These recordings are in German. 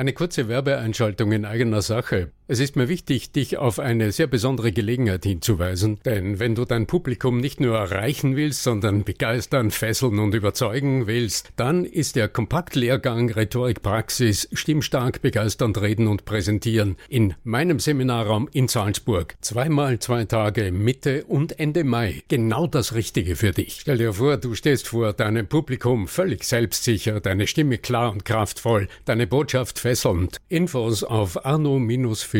Eine kurze Werbeeinschaltung in eigener Sache. Es ist mir wichtig, dich auf eine sehr besondere Gelegenheit hinzuweisen, denn wenn du dein Publikum nicht nur erreichen willst, sondern begeistern, fesseln und überzeugen willst, dann ist der Kompaktlehrgang Rhetorik Praxis Stimmstark begeisternd reden und präsentieren in meinem Seminarraum in Salzburg. Zweimal zwei Tage Mitte und Ende Mai. Genau das Richtige für dich. Stell dir vor, du stehst vor deinem Publikum völlig selbstsicher, deine Stimme klar und kraftvoll, deine Botschaft fesselnd. Infos auf arno-für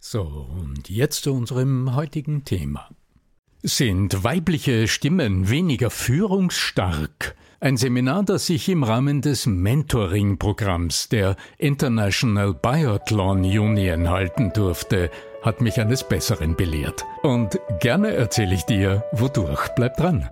So, und jetzt zu unserem heutigen Thema. Sind weibliche Stimmen weniger führungsstark? Ein Seminar, das ich im Rahmen des Mentoring-Programms der International Biathlon Union halten durfte, hat mich eines Besseren belehrt. Und gerne erzähle ich dir, wodurch. Bleib dran.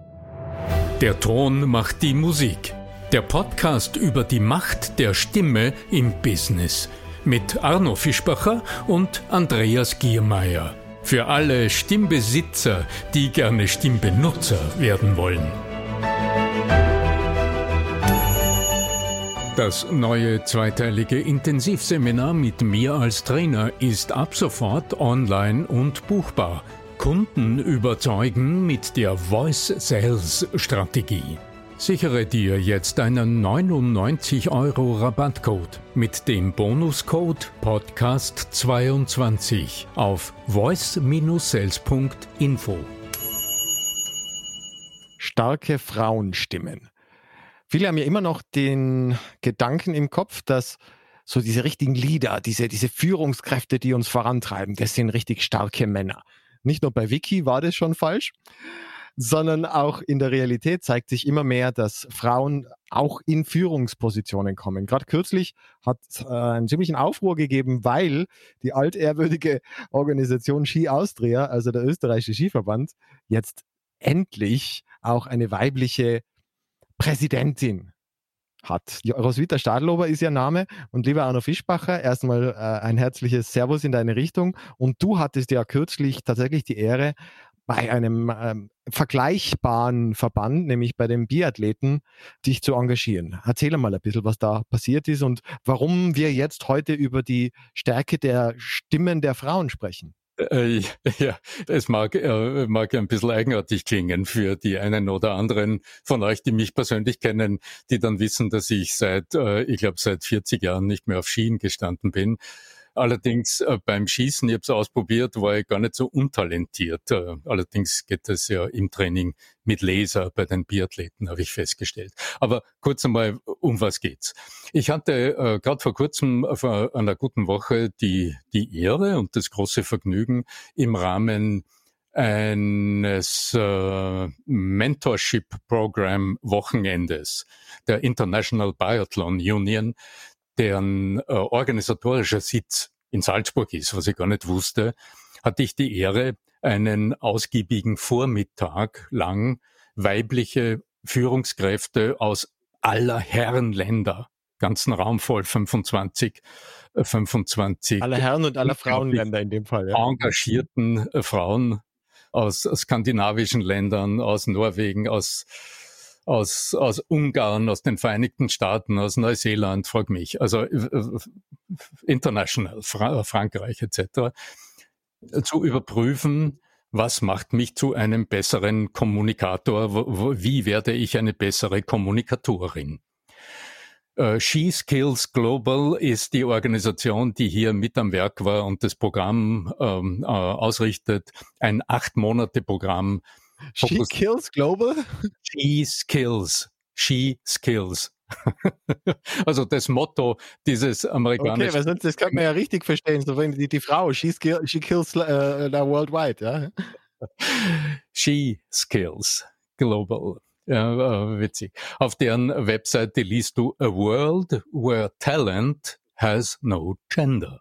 Der Ton macht die Musik. Der Podcast über die Macht der Stimme im Business – mit Arno Fischbacher und Andreas Giermeier. Für alle Stimmbesitzer, die gerne Stimmbenutzer werden wollen. Das neue zweiteilige Intensivseminar mit mir als Trainer ist ab sofort online und buchbar. Kunden überzeugen mit der Voice Sales Strategie. Sichere dir jetzt einen 99 Euro Rabattcode mit dem Bonuscode Podcast22 auf voice-sales.info. Starke Frauenstimmen. Viele haben ja immer noch den Gedanken im Kopf, dass so diese richtigen Leader, diese, diese Führungskräfte, die uns vorantreiben, das sind richtig starke Männer. Nicht nur bei Wiki war das schon falsch, sondern auch in der Realität zeigt sich immer mehr, dass Frauen auch in Führungspositionen kommen. Gerade kürzlich hat äh, einen ziemlichen Aufruhr gegeben, weil die altehrwürdige Organisation Ski Austria, also der österreichische Skiverband, jetzt endlich auch eine weibliche Präsidentin hat. Roswitha Stadlober ist ihr Name. Und lieber Arno Fischbacher, erstmal äh, ein herzliches Servus in deine Richtung. Und du hattest ja kürzlich tatsächlich die Ehre, bei einem ähm, vergleichbaren Verband, nämlich bei den Biathleten, dich zu engagieren. Erzähl mal ein bisschen, was da passiert ist und warum wir jetzt heute über die Stärke der Stimmen der Frauen sprechen. Äh, ja, es mag, äh, mag ein bisschen eigenartig klingen für die einen oder anderen von euch, die mich persönlich kennen, die dann wissen, dass ich seit, äh, ich glaube, seit 40 Jahren nicht mehr auf Skien gestanden bin. Allerdings äh, beim Schießen, ich habe es ausprobiert, war ich gar nicht so untalentiert. Äh, allerdings geht das ja im Training mit Laser bei den Biathleten, habe ich festgestellt. Aber kurz einmal, um was geht's? Ich hatte äh, gerade vor kurzem, vor einer guten Woche, die, die Ehre und das große Vergnügen im Rahmen eines äh, Mentorship Program Wochenendes der International Biathlon Union deren äh, organisatorischer Sitz in Salzburg ist, was ich gar nicht wusste, hatte ich die Ehre, einen ausgiebigen Vormittag lang weibliche Führungskräfte aus aller Herren Länder, ganzen Raum voll 25, 25 aller Herren und aller Frauenländer in dem Fall, ja. engagierten äh, Frauen aus skandinavischen Ländern, aus Norwegen, aus aus, aus Ungarn, aus den Vereinigten Staaten, aus Neuseeland, frag mich, also äh, international, Fra Frankreich etc., zu überprüfen, was macht mich zu einem besseren Kommunikator, wie werde ich eine bessere Kommunikatorin. She Skills Global ist die Organisation, die hier mit am Werk war und das Programm ähm, äh, ausrichtet. Ein acht Monate Programm. She Skills Global? She Skills. She Skills. also das Motto dieses amerikanischen. Okay, sonst das kann man ja richtig verstehen. So wenn die, die Frau, she, skill, she kills uh, worldwide, ja. She Skills Global. Ja, witzig. Auf deren Webseite liest du A World Where Talent Has No Gender.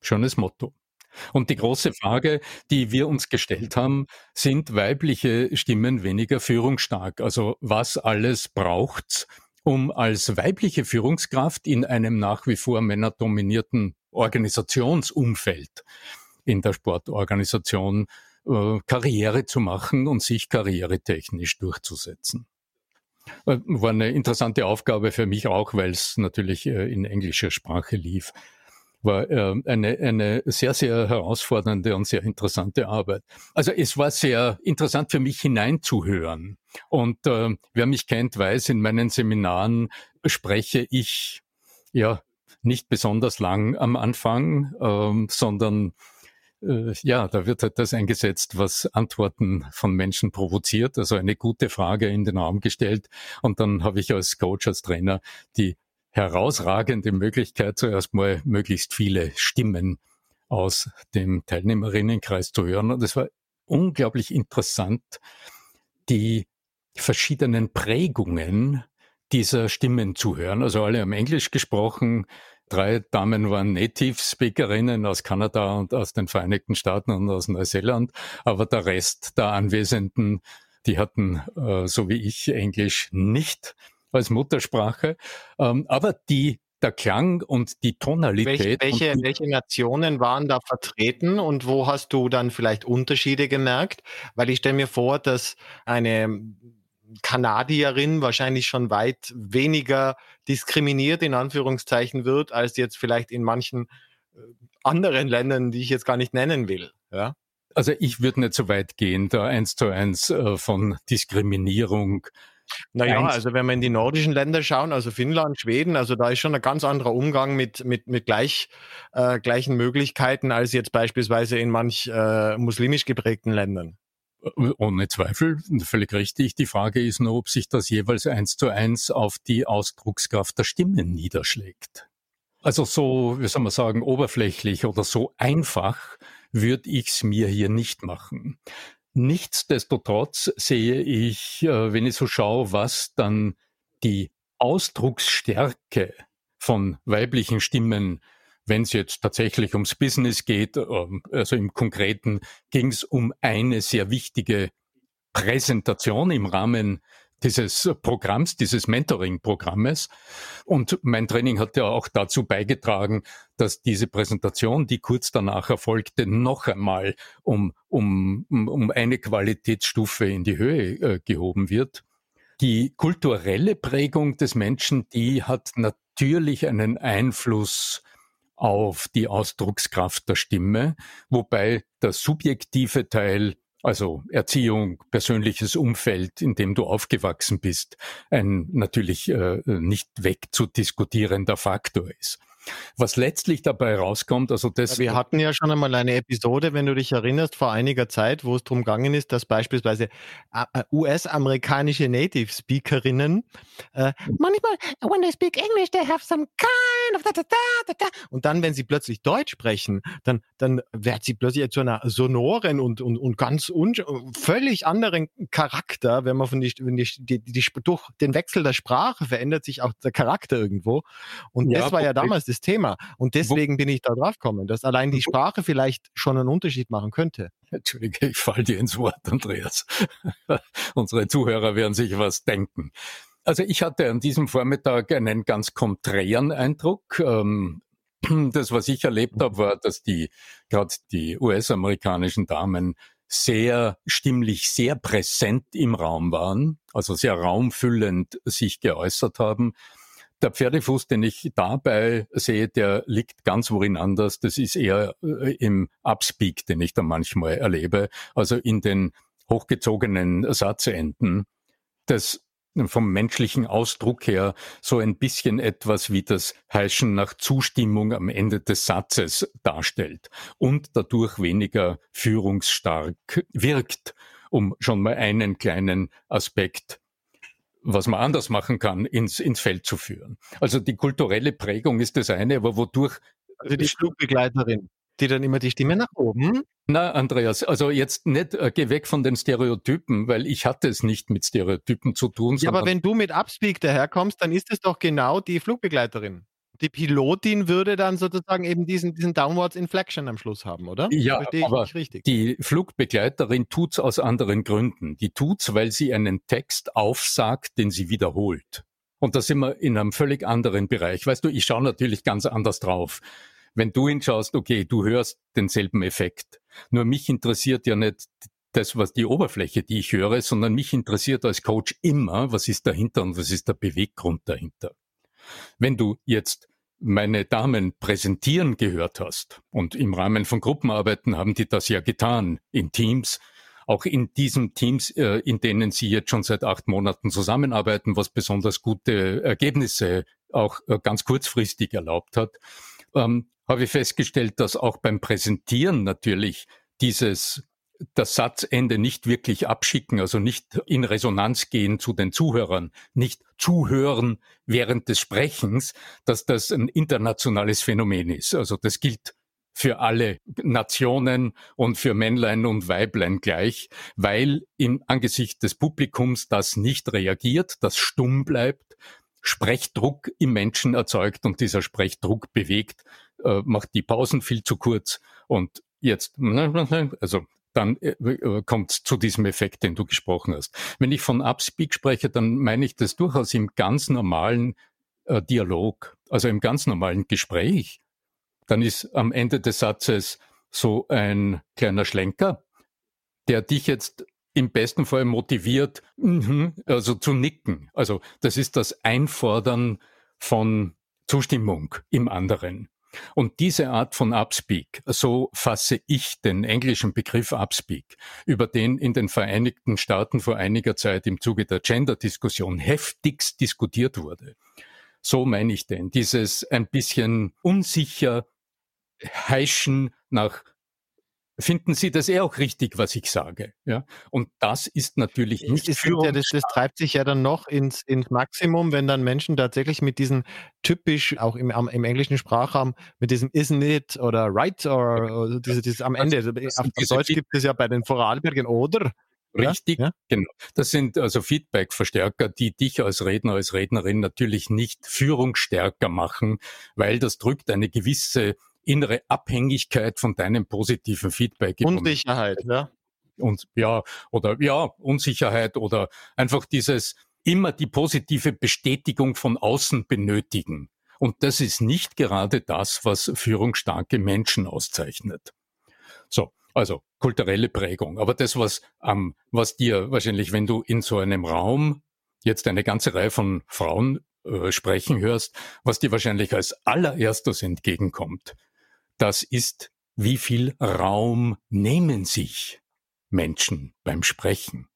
Schönes Motto. Und die große Frage, die wir uns gestellt haben, sind weibliche Stimmen weniger führungsstark? Also was alles braucht's, um als weibliche Führungskraft in einem nach wie vor männerdominierten Organisationsumfeld in der Sportorganisation äh, Karriere zu machen und sich karrieretechnisch durchzusetzen. Äh, war eine interessante Aufgabe für mich auch, weil es natürlich äh, in englischer Sprache lief. War eine, eine sehr, sehr herausfordernde und sehr interessante Arbeit. Also es war sehr interessant für mich hineinzuhören. Und äh, wer mich kennt, weiß, in meinen Seminaren spreche ich ja nicht besonders lang am Anfang, ähm, sondern äh, ja, da wird halt das eingesetzt, was Antworten von Menschen provoziert, also eine gute Frage in den Raum gestellt. Und dann habe ich als Coach, als Trainer die herausragende Möglichkeit, zuerst mal möglichst viele Stimmen aus dem Teilnehmerinnenkreis zu hören. Und es war unglaublich interessant, die verschiedenen Prägungen dieser Stimmen zu hören. Also alle haben Englisch gesprochen, Drei Damen waren Native Speakerinnen aus Kanada und aus den Vereinigten Staaten und aus Neuseeland, aber der Rest der Anwesenden, die hatten, äh, so wie ich, Englisch nicht als Muttersprache, ähm, aber die der Klang und die Tonalität. Welche, welche, welche, Nationen waren da vertreten und wo hast du dann vielleicht Unterschiede gemerkt? Weil ich stelle mir vor, dass eine Kanadierin wahrscheinlich schon weit weniger diskriminiert in Anführungszeichen wird, als jetzt vielleicht in manchen äh, anderen Ländern, die ich jetzt gar nicht nennen will. Ja? Also ich würde nicht so weit gehen, da eins zu eins äh, von Diskriminierung naja, also wenn wir in die nordischen Länder schauen, also Finnland, Schweden, also da ist schon ein ganz anderer Umgang mit, mit, mit gleich, äh, gleichen Möglichkeiten als jetzt beispielsweise in manch äh, muslimisch geprägten Ländern. Ohne Zweifel, völlig richtig. Die Frage ist nur, ob sich das jeweils eins zu eins auf die Ausdruckskraft der Stimme niederschlägt. Also so, wie soll man sagen, oberflächlich oder so einfach würde ich es mir hier nicht machen. Nichtsdestotrotz sehe ich, äh, wenn ich so schaue, was dann die Ausdrucksstärke von weiblichen Stimmen wenn es jetzt tatsächlich ums Business geht, ähm, also im Konkreten ging es um eine sehr wichtige Präsentation im Rahmen dieses Programms, dieses Mentoring-Programmes. Und mein Training hat ja auch dazu beigetragen, dass diese Präsentation, die kurz danach erfolgte, noch einmal um, um, um eine Qualitätsstufe in die Höhe äh, gehoben wird. Die kulturelle Prägung des Menschen, die hat natürlich einen Einfluss auf die Ausdruckskraft der Stimme, wobei der subjektive Teil also Erziehung, persönliches Umfeld, in dem du aufgewachsen bist, ein natürlich äh, nicht wegzudiskutierender Faktor ist. Was letztlich dabei rauskommt, also das. Wir hatten ja schon einmal eine Episode, wenn du dich erinnerst, vor einiger Zeit, wo es darum gegangen ist, dass beispielsweise äh, äh, US-amerikanische Native Speakerinnen äh, manchmal, when they speak English, they have some kind und dann, wenn sie plötzlich Deutsch sprechen, dann, dann wird sie plötzlich zu einer sonoren und, und, und ganz un völlig anderen Charakter, wenn man von die, wenn die, die, die, durch den Wechsel der Sprache verändert sich auch der Charakter irgendwo. Und ja, das war ja damals das das Thema. Und deswegen bin ich da drauf gekommen, dass allein die Sprache vielleicht schon einen Unterschied machen könnte. Entschuldige, ich fall dir ins Wort, Andreas. Unsere Zuhörer werden sich was denken. Also ich hatte an diesem Vormittag einen ganz konträren Eindruck. Ähm, das, was ich erlebt habe, war, dass die gerade die US-amerikanischen Damen sehr stimmlich, sehr präsent im Raum waren, also sehr raumfüllend sich geäußert haben. Der Pferdefuß, den ich dabei sehe, der liegt ganz worin anders. Das ist eher äh, im Upspeak, den ich da manchmal erlebe, also in den hochgezogenen Satzenden. Das vom menschlichen Ausdruck her so ein bisschen etwas wie das Heischen nach Zustimmung am Ende des Satzes darstellt und dadurch weniger führungsstark wirkt, um schon mal einen kleinen Aspekt was man anders machen kann, ins, ins Feld zu führen. Also die kulturelle Prägung ist das eine, aber wodurch. Also die Flugbegleiterin die dann immer die Stimme nach oben. Na, Andreas, also jetzt nicht, äh, geh weg von den Stereotypen, weil ich hatte es nicht mit Stereotypen zu tun. Ja, aber wenn du mit Upspeak daherkommst, dann ist es doch genau die Flugbegleiterin. Die Pilotin würde dann sozusagen eben diesen, diesen Downwards Inflection am Schluss haben, oder? Ja, aber die Flugbegleiterin tut's aus anderen Gründen. Die tut's, weil sie einen Text aufsagt, den sie wiederholt. Und da sind wir in einem völlig anderen Bereich. Weißt du, ich schaue natürlich ganz anders drauf wenn du hinschaust, okay, du hörst denselben Effekt. Nur mich interessiert ja nicht das, was die Oberfläche, die ich höre, sondern mich interessiert als Coach immer, was ist dahinter und was ist der Beweggrund dahinter. Wenn du jetzt meine Damen präsentieren gehört hast, und im Rahmen von Gruppenarbeiten haben die das ja getan, in Teams, auch in diesen Teams, äh, in denen sie jetzt schon seit acht Monaten zusammenarbeiten, was besonders gute Ergebnisse auch äh, ganz kurzfristig erlaubt hat, ähm, habe ich festgestellt, dass auch beim Präsentieren natürlich dieses das Satzende nicht wirklich abschicken, also nicht in Resonanz gehen zu den Zuhörern, nicht zuhören während des Sprechens, dass das ein internationales Phänomen ist. Also das gilt für alle Nationen und für Männlein und Weiblein gleich, weil im Angesicht des Publikums das nicht reagiert, das stumm bleibt, Sprechdruck im Menschen erzeugt und dieser Sprechdruck bewegt äh, macht die Pausen viel zu kurz und jetzt, also dann äh, äh kommt zu diesem Effekt, den du gesprochen hast. Wenn ich von Upspeak spreche, dann meine ich das durchaus im ganz normalen äh, Dialog, also im ganz normalen Gespräch. Dann ist am Ende des Satzes so ein kleiner Schlenker, der dich jetzt im besten Fall motiviert, mhm, also zu nicken. Also das ist das Einfordern von Zustimmung im anderen. Und diese Art von Upspeak, so fasse ich den englischen Begriff Upspeak, über den in den Vereinigten Staaten vor einiger Zeit im Zuge der Gender-Diskussion heftigst diskutiert wurde. So meine ich denn, dieses ein bisschen unsicher heischen nach finden Sie das eher auch richtig, was ich sage. Ja? Und das ist natürlich nicht ist ja, das, das, treibt sich ja dann noch ins, ins Maximum, wenn dann Menschen tatsächlich mit diesen typisch, auch im, im englischen Sprachraum, mit diesem isn't it oder right oder, oder diese, dieses am Ende. Also, auf Deutsch gibt es ja bei den Vorarlbergen oder. Richtig, ja? genau. Das sind also Feedback-Verstärker, die dich als Redner, als Rednerin natürlich nicht führungsstärker machen, weil das drückt eine gewisse innere Abhängigkeit von deinem positiven Feedback. Unsicherheit, ja. Und ja, oder ja, Unsicherheit oder einfach dieses immer die positive Bestätigung von außen benötigen. Und das ist nicht gerade das, was führungsstarke Menschen auszeichnet. So, also kulturelle Prägung. Aber das, was, ähm, was dir wahrscheinlich, wenn du in so einem Raum jetzt eine ganze Reihe von Frauen äh, sprechen hörst, was dir wahrscheinlich als allererstes entgegenkommt, das ist, wie viel Raum nehmen sich Menschen beim Sprechen.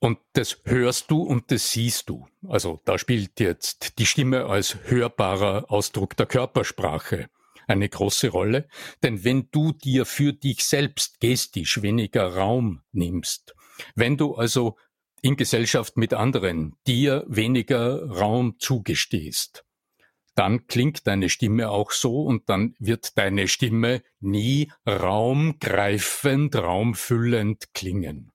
Und das hörst du und das siehst du. Also da spielt jetzt die Stimme als hörbarer Ausdruck der Körpersprache eine große Rolle. Denn wenn du dir für dich selbst gestisch weniger Raum nimmst, wenn du also in Gesellschaft mit anderen dir weniger Raum zugestehst, dann klingt deine Stimme auch so und dann wird deine Stimme nie raumgreifend, raumfüllend klingen.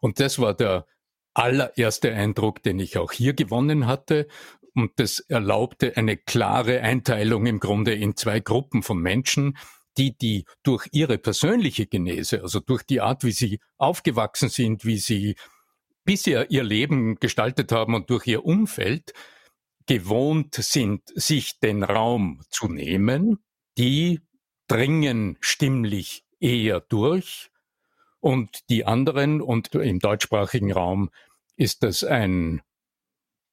Und das war der allererste Eindruck, den ich auch hier gewonnen hatte. Und das erlaubte eine klare Einteilung im Grunde in zwei Gruppen von Menschen, die, die durch ihre persönliche Genese, also durch die Art, wie sie aufgewachsen sind, wie sie bisher ihr Leben gestaltet haben und durch ihr Umfeld, gewohnt sind, sich den Raum zu nehmen, die dringen stimmlich eher durch Und die anderen, und im deutschsprachigen Raum ist das ein,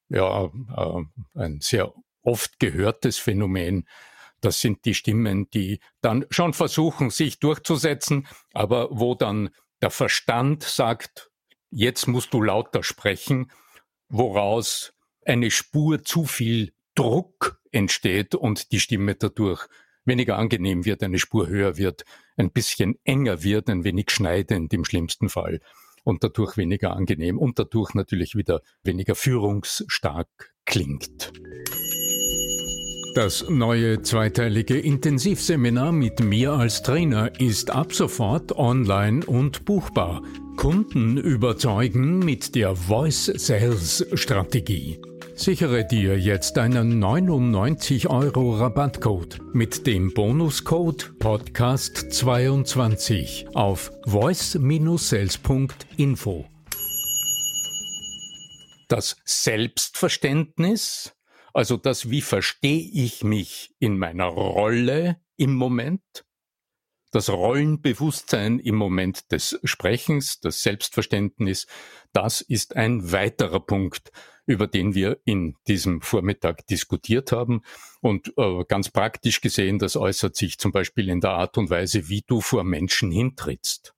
ja, äh, ein sehr oft gehörtes Phänomen. Das sind die Stimmen, die dann schon versuchen, sich durchzusetzen, aber wo dann der Verstand sagt, jetzt musst du lauter sprechen, woraus eine Spur zu viel Druck entsteht und die Stimme dadurch weniger angenehm wird, eine Spur höher wird, ein bisschen enger wird, ein wenig schneidend im schlimmsten Fall und dadurch weniger angenehm und dadurch natürlich wieder weniger führungsstark klingt. Das neue zweiteilige Intensivseminar mit mir als Trainer ist ab sofort online und buchbar. Kunden überzeugen mit der Voice Sales Strategie. Sichere dir jetzt einen 99 Euro Rabattcode mit dem Bonuscode Podcast22 auf voice-sales.info. Das Selbstverständnis, also das, wie verstehe ich mich in meiner Rolle im Moment, das Rollenbewusstsein im Moment des Sprechens, das Selbstverständnis, das ist ein weiterer Punkt, über den wir in diesem Vormittag diskutiert haben. Und äh, ganz praktisch gesehen, das äußert sich zum Beispiel in der Art und Weise, wie du vor Menschen hintrittst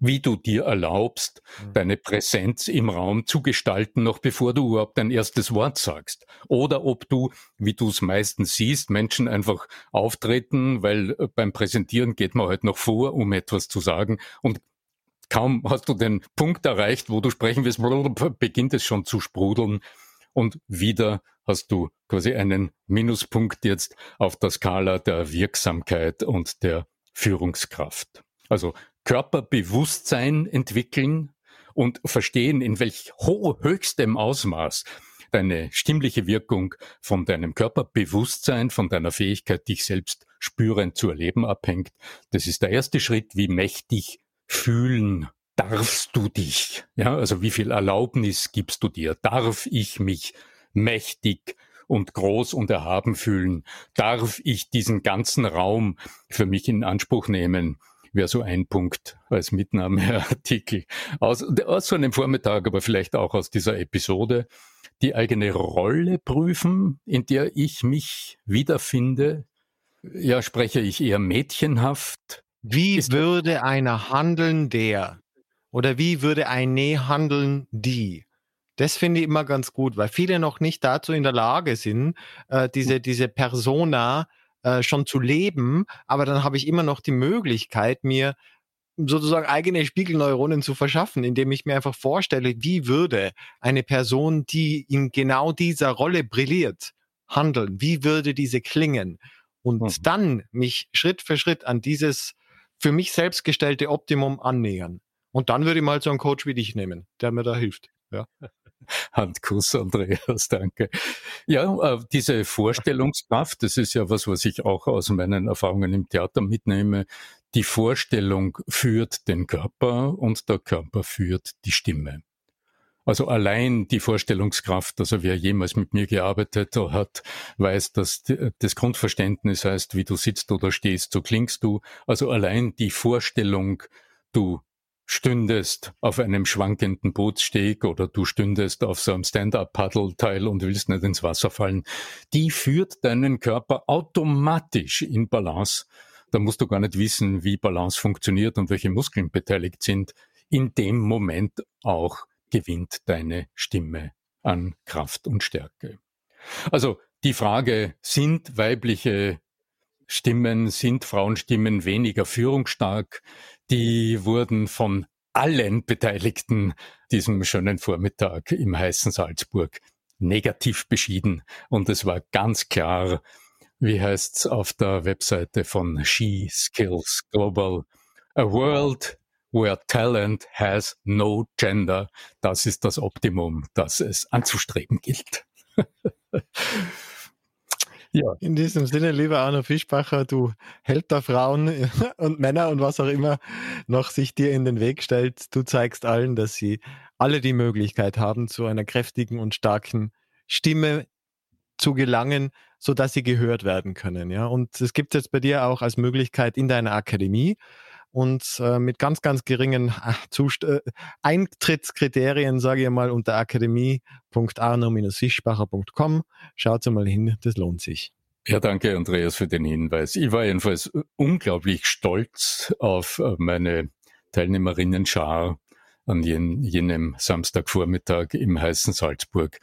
wie du dir erlaubst, mhm. deine Präsenz im Raum zu gestalten, noch bevor du überhaupt dein erstes Wort sagst. Oder ob du, wie du es meistens siehst, Menschen einfach auftreten, weil äh, beim Präsentieren geht man halt noch vor, um etwas zu sagen und kaum hast du den Punkt erreicht, wo du sprechen willst, beginnt es schon zu sprudeln und wieder hast du quasi einen Minuspunkt jetzt auf der Skala der Wirksamkeit und der Führungskraft. Also Körperbewusstsein entwickeln und verstehen, in welch höchstem Ausmaß deine stimmliche Wirkung von deinem Körperbewusstsein, von deiner Fähigkeit, dich selbst spürend zu erleben, abhängt. Das ist der erste Schritt, wie mächtig fühlen darfst du dich. Ja, also wie viel Erlaubnis gibst du dir? Darf ich mich mächtig und groß und erhaben fühlen? Darf ich diesen ganzen Raum für mich in Anspruch nehmen? wäre so ein Punkt als Mitnahmeartikel aus, aus so einem Vormittag, aber vielleicht auch aus dieser Episode. Die eigene Rolle prüfen, in der ich mich wiederfinde. Ja, spreche ich eher mädchenhaft? Wie Ist würde einer handeln, der? Oder wie würde eine handeln, die? Das finde ich immer ganz gut, weil viele noch nicht dazu in der Lage sind, äh, diese, diese Persona äh, schon zu leben, aber dann habe ich immer noch die Möglichkeit, mir sozusagen eigene Spiegelneuronen zu verschaffen, indem ich mir einfach vorstelle, wie würde eine Person, die in genau dieser Rolle brilliert, handeln? Wie würde diese klingen? Und mhm. dann mich Schritt für Schritt an dieses für mich selbst gestellte Optimum annähern. Und dann würde ich mal so einen Coach wie dich nehmen, der mir da hilft. Ja. Handkuss, Andreas, danke. Ja, äh, diese Vorstellungskraft, das ist ja was, was ich auch aus meinen Erfahrungen im Theater mitnehme. Die Vorstellung führt den Körper und der Körper führt die Stimme. Also allein die Vorstellungskraft, also wer jemals mit mir gearbeitet hat, weiß, dass das Grundverständnis heißt, wie du sitzt oder stehst, so klingst du. Also allein die Vorstellung, du stündest auf einem schwankenden Bootssteg oder du stündest auf so einem Stand-up-Paddelteil und willst nicht ins Wasser fallen, die führt deinen Körper automatisch in Balance. Da musst du gar nicht wissen, wie Balance funktioniert und welche Muskeln beteiligt sind. In dem Moment auch gewinnt deine Stimme an Kraft und Stärke. Also die Frage, sind weibliche Stimmen, sind Frauenstimmen weniger führungsstark? die wurden von allen Beteiligten diesem schönen Vormittag im heißen Salzburg negativ beschieden. Und es war ganz klar, wie heißt's auf der Webseite von She Skills Global, a world where talent has no gender. Das ist das Optimum, das es anzustreben gilt. Ja. In diesem Sinne, lieber Arno Fischbacher, du Held der Frauen und Männer und was auch immer noch sich dir in den Weg stellt. Du zeigst allen, dass sie alle die Möglichkeit haben, zu einer kräftigen und starken Stimme zu gelangen, so dass sie gehört werden können. Ja, und es gibt jetzt bei dir auch als Möglichkeit in deiner Akademie und äh, mit ganz, ganz geringen äh, Zust äh, Eintrittskriterien, sage ich mal, unter akademie.arno-fischbacher.com. Schaut mal hin, das lohnt sich. Ja, danke, Andreas, für den Hinweis. Ich war jedenfalls unglaublich stolz auf äh, meine Teilnehmerinnen-Schar an jen, jenem Samstagvormittag im heißen Salzburg,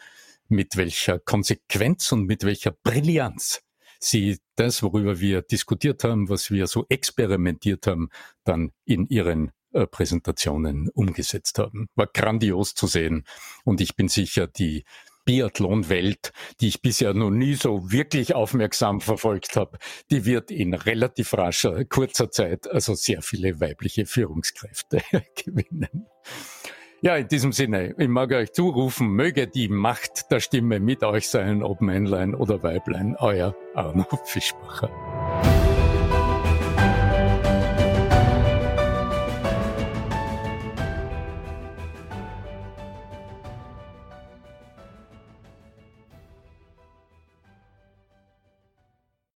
mit welcher Konsequenz und mit welcher Brillanz sie das, worüber wir diskutiert haben, was wir so experimentiert haben, dann in ihren äh, Präsentationen umgesetzt haben. War grandios zu sehen. Und ich bin sicher, die Biathlon-Welt, die ich bisher noch nie so wirklich aufmerksam verfolgt habe, die wird in relativ rascher, kurzer Zeit also sehr viele weibliche Führungskräfte gewinnen. Ja, in diesem Sinne, ich mag euch zurufen, möge die Macht der Stimme mit euch sein, ob Männlein oder Weiblein, euer Arno Fischbacher.